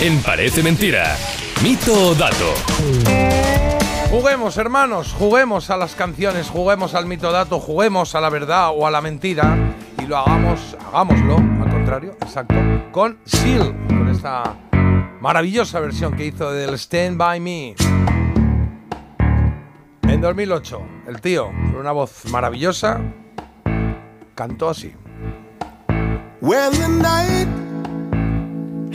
en Parece Mentira. Mito o dato. Juguemos, hermanos, juguemos a las canciones, juguemos al mito dato, juguemos a la verdad o a la mentira y lo hagamos, hagámoslo, al contrario, exacto, con Seal, con esta maravillosa versión que hizo del Stand By Me. En 2008, el tío, con una voz maravillosa, cantó así. When the night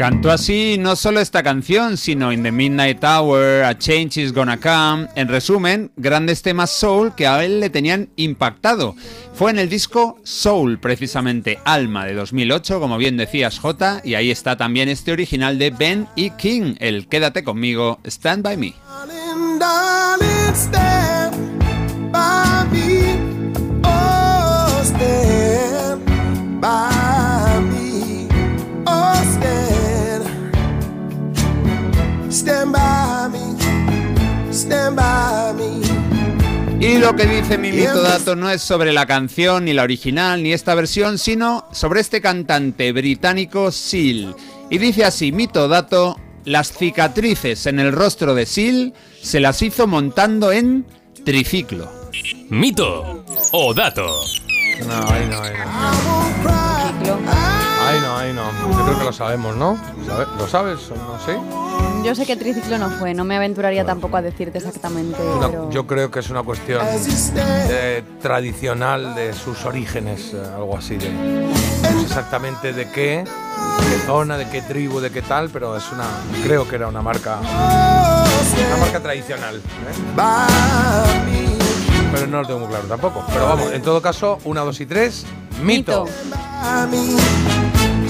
Cantó así no solo esta canción, sino In the Midnight Hour, A Change is Gonna Come. En resumen, grandes temas soul que a él le tenían impactado. Fue en el disco Soul, precisamente Alma de 2008, como bien decías J, y ahí está también este original de Ben y King, el Quédate conmigo, Stand by Me. Y lo que dice mi mito dato no es sobre la canción, ni la original, ni esta versión, sino sobre este cantante británico Seal. Y dice así, mito dato, las cicatrices en el rostro de Seal se las hizo montando en triciclo. Mito o dato. No, no, no. Ahí no. Yo creo que lo sabemos, ¿no? ¿Sabe- ¿Lo sabes o no? ¿Sí? Yo sé que triciclo no fue, no me aventuraría tampoco a decirte exactamente. Una- pero- yo creo que es una cuestión tradicional de sus orígenes, eh, algo así de no sé exactamente de qué, de qué zona, de qué tribu, de qué tal, pero es una, creo que era una marca, una marca tradicional, ¿eh? pero no lo tengo muy claro tampoco. Pero vamos, en todo caso, una, dos y tres, mito.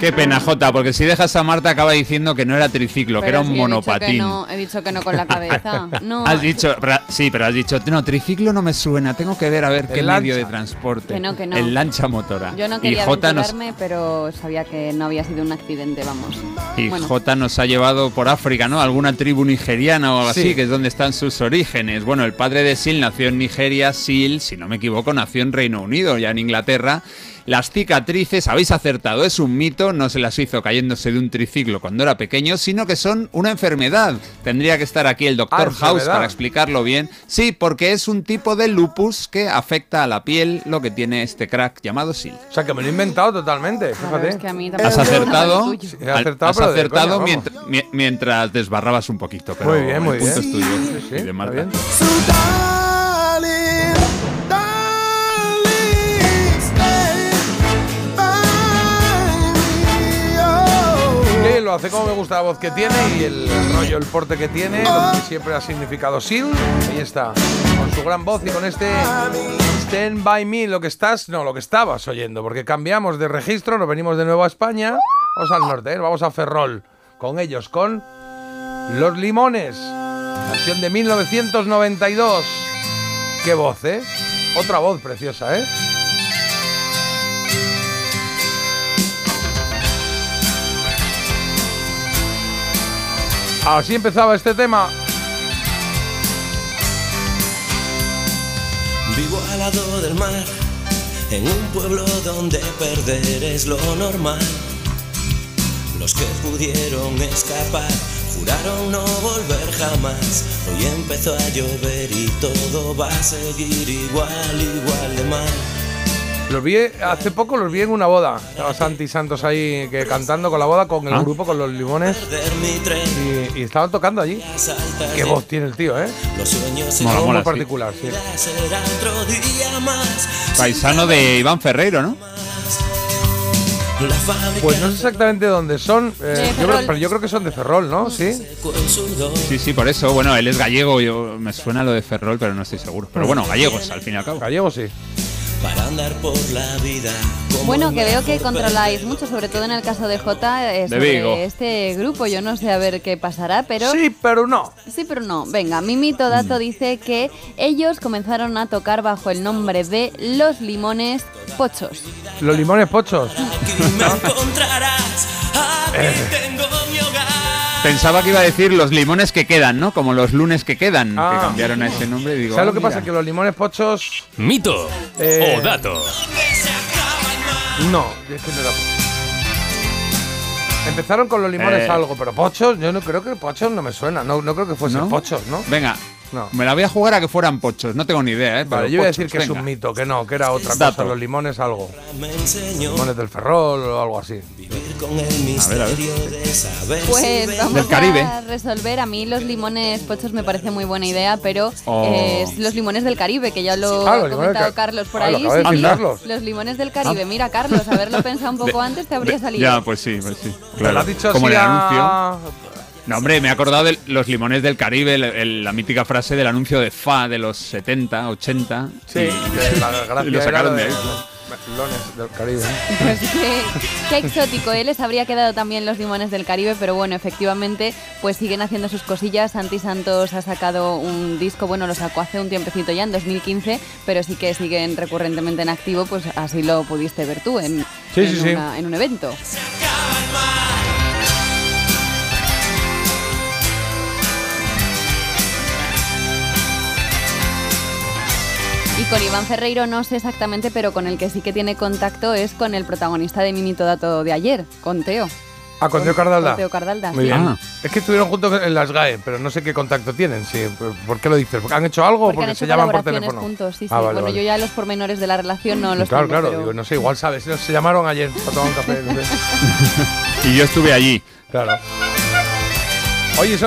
Qué pena, Jota, porque si dejas a Marta acaba diciendo que no era triciclo, que Pero era un sí, he dicho que monopatín. no, he dicho que no con la cabeza. No, Has dicho, sí, pero has dicho, no, triciclo no me suena, tengo que ver a ver qué El medio lancha. de transporte. Que no, que no. El lancha motora. yo no quería Jota nos, aventurarme, pero sabía que no había sido un accidente, vamos. y Bueno. Jota nos ha llevado por África, ¿no? Alguna tribu nigeriana o algo Sí. así, que es donde están sus orígenes. Bueno, el padre de Sil nació en Nigeria, Sil, si no me equivoco, nació en Reino Unido, ya en Inglaterra. Las cicatrices, habéis acertado, es un mito, no se las hizo cayéndose de un triciclo cuando era pequeño, sino que son una enfermedad. Tendría que estar aquí el doctor Ah, House para explicarlo bien. Sí, porque es un tipo de lupus que afecta a la piel, lo que tiene este crack llamado Sil. O sea, que me lo he inventado totalmente, fíjate. es que a mí tampoco Has acertado, el tuyo. Sí, he acertado, has acertado coña, mientras, mi- mientras desbarrabas un poquito. Pero Muy bien, muy el punto bien. es tuyo Sí, sí, y de está Marta. Hace como me gusta la voz que tiene y el rollo, el porte que tiene, lo que siempre ha significado Sil. Ahí está, con su gran voz y con este Stand By Me, lo que estás, no, lo que estabas oyendo, porque cambiamos de registro, nos venimos de nuevo a España, vamos al norte, ¿eh? vamos a Ferrol, con ellos, con Los Limones, canción de 1992. Qué voz, ¿eh? Otra voz preciosa, ¿eh? Así empezaba este tema. Vivo al lado del mar, en un pueblo donde perder es lo normal. Los que pudieron escapar juraron no volver jamás. Hoy empezó a llover y todo va a seguir igual, igual de mal. Los vi hace poco, los vi en una boda. Estaba Santi Santos ahí que cantando con la boda, con el Ah. grupo, con los limones. Y, y estaban tocando allí. Qué voz tiene el tío, ¿eh? los sueños Mola, mola, muy particular, sí. Paisano de Iván Ferreiro, ¿no? Pues no sé exactamente dónde son, eh, yo creo- pero yo creo que son de Ferrol, ¿no? Sí. Sí, sí, por eso. Bueno, él es gallego, yo me suena lo de Ferrol, pero no estoy seguro. Pero bueno, gallegos, al fin y al cabo. Gallego sí. Para andar por la vida. Bueno, que veo que controláis mucho, sobre todo en el caso de J, eh, De este grupo. Yo no sé a ver qué pasará, pero Sí, pero no. Sí, pero no. Venga, mi mito dato dice que ellos comenzaron a tocar bajo el nombre de Los Limones Pochos. Los limones pochos. Aquí me Pensaba que iba a decir los limones que quedan, ¿no? Como los lunes que quedan, Ah. que cambiaron a ese nombre. y Digo, ¿Sabes ah, lo que pasa? mira. Que los limones pochos. Mito Eh, o dato. No, es que no era. Empezaron con los limones Eh. algo, pero pochos, yo no creo que pochos no me suena. No, no creo que fuesen ¿No? pochos, ¿no? Venga, No. me la voy a jugar a que fueran pochos. No tengo ni idea, ¿eh? Vale, yo voy a decir que es un mito, que no, que era otra Dato. cosa. Los limones algo. Limones del Ferrol o algo así. Vivir con el misterio a ver. de saber si Pues vamos Del Caribe. a resolver. A mí los limones pochos me parece muy buena idea, pero Oh. eh, es los limones del Caribe, que ya lo Ah, ha del comentado Ca- Carlos por Ah, ahí. sí, sí. Los limones del Caribe. Mira, Carlos, haberlo pensado un poco De- antes te habría de- salido. Ya, pues sí, pues sí. ¿Te claro. lo has dicho Como así el a- anuncio. No, hombre, me he acordado de los limones del Caribe, el- el- la mítica frase del anuncio de FA de los 70, 80. Sí, y- la gracia y lo sacaron de de ahí. Melones del Caribe. Pues qué, qué exótico, ¿eh? Les habría quedado también los limones del Caribe, pero bueno, efectivamente, pues siguen haciendo sus cosillas. Santi Santos ha sacado un disco, bueno, lo sacó hace un tiempecito ya, en 2015, pero sí que siguen recurrentemente en activo, pues así lo pudiste ver tú en, Sí, en sí, sí. una- en un evento. Y con Iván Ferreiro no sé exactamente, pero con el que sí que tiene contacto es con el protagonista de Minito Dato de ayer, con Teo. Ah, con Teo Cardalda. Con Teo Cardalda, Muy sí. bien. Ah. Es que estuvieron juntos en las GAE, pero no sé qué contacto tienen. Sí, ¿Por qué lo dices? ¿Porque han hecho algo o Porque porque han hecho se llaman por teléfono? juntos, sí, sí. Ah, vale, bueno, vale. yo ya los pormenores de la relación no los Claro, tengo, claro. pero- Digo, no sé, igual sabes. Se llamaron ayer para tomar un café. no sé. Y yo estuve allí. claro. Oye, son